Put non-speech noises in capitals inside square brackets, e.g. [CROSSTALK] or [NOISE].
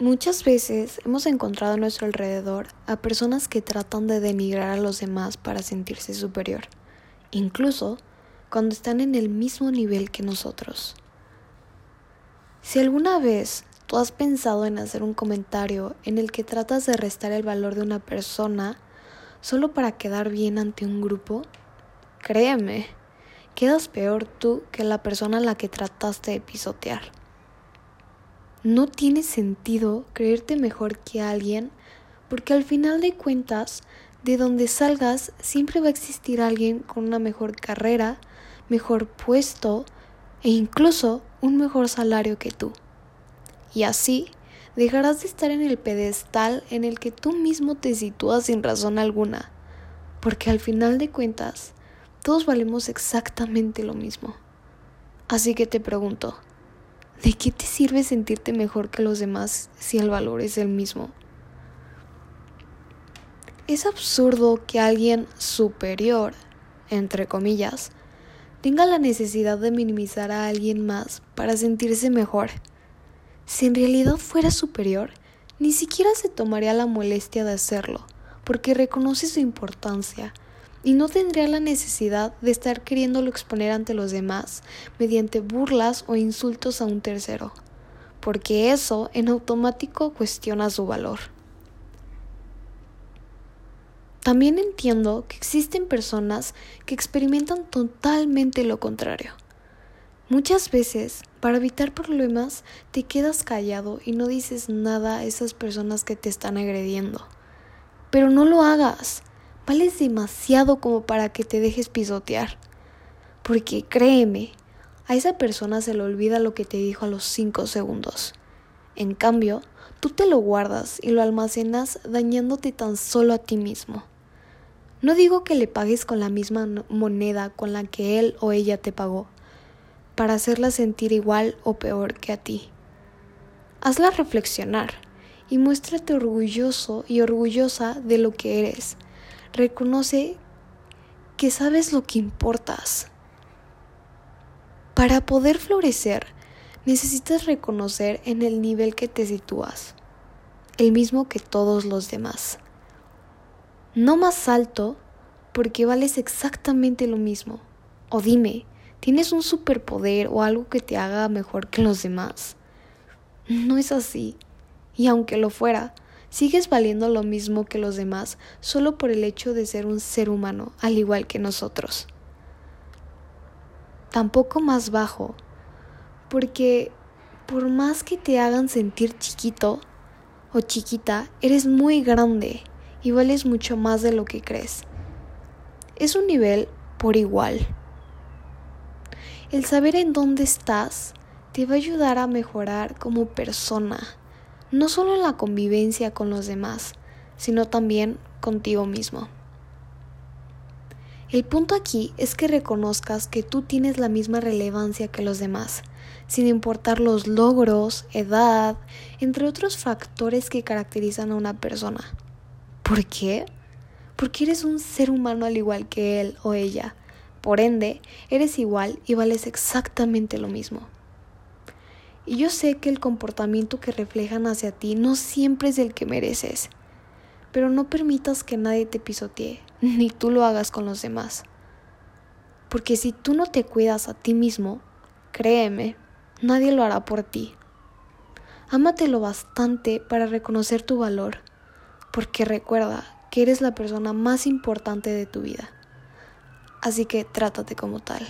Muchas veces hemos encontrado a nuestro alrededor a personas que tratan de denigrar a los demás para sentirse superior, incluso cuando están en el mismo nivel que nosotros. Si alguna vez tú has pensado en hacer un comentario en el que tratas de restar el valor de una persona solo para quedar bien ante un grupo, créeme, quedas peor tú que la persona a la que trataste de pisotear. No tiene sentido creerte mejor que alguien porque al final de cuentas, de donde salgas siempre va a existir alguien con una mejor carrera, mejor puesto e incluso un mejor salario que tú. Y así dejarás de estar en el pedestal en el que tú mismo te sitúas sin razón alguna, porque al final de cuentas, todos valemos exactamente lo mismo. Así que te pregunto, ¿De qué te sirve sentirte mejor que los demás si el valor es el mismo? Es absurdo que alguien superior, entre comillas, tenga la necesidad de minimizar a alguien más para sentirse mejor. Si en realidad fuera superior, ni siquiera se tomaría la molestia de hacerlo, porque reconoce su importancia y no tendría la necesidad de estar queriéndolo exponer ante los demás mediante burlas o insultos a un tercero, porque eso en automático cuestiona su valor. También entiendo que existen personas que experimentan totalmente lo contrario. Muchas veces, para evitar problemas, te quedas callado y no dices nada a esas personas que te están agrediendo. Pero no lo hagas vales demasiado como para que te dejes pisotear. Porque créeme, a esa persona se le olvida lo que te dijo a los cinco segundos. En cambio, tú te lo guardas y lo almacenas dañándote tan solo a ti mismo. No digo que le pagues con la misma moneda con la que él o ella te pagó, para hacerla sentir igual o peor que a ti. Hazla reflexionar y muéstrate orgulloso y orgullosa de lo que eres Reconoce que sabes lo que importas. Para poder florecer, necesitas reconocer en el nivel que te sitúas, el mismo que todos los demás. No más alto, porque vales exactamente lo mismo. O dime, ¿tienes un superpoder o algo que te haga mejor que los demás? No es así. Y aunque lo fuera, sigues valiendo lo mismo que los demás solo por el hecho de ser un ser humano, al igual que nosotros. Tampoco más bajo, porque por más que te hagan sentir chiquito o chiquita, eres muy grande y vales mucho más de lo que crees. Es un nivel por igual. El saber en dónde estás te va a ayudar a mejorar como persona no solo en la convivencia con los demás, sino también contigo mismo. El punto aquí es que reconozcas que tú tienes la misma relevancia que los demás, sin importar los logros, edad, entre otros factores que caracterizan a una persona. ¿Por qué? Porque eres un ser humano al igual que él o ella. Por ende, eres igual y vales exactamente lo mismo. Y yo sé que el comportamiento que reflejan hacia ti no siempre es el que mereces, pero no permitas que nadie te pisotee, [LAUGHS] ni tú lo hagas con los demás. Porque si tú no te cuidas a ti mismo, créeme, nadie lo hará por ti. Ámate lo bastante para reconocer tu valor, porque recuerda que eres la persona más importante de tu vida. Así que trátate como tal.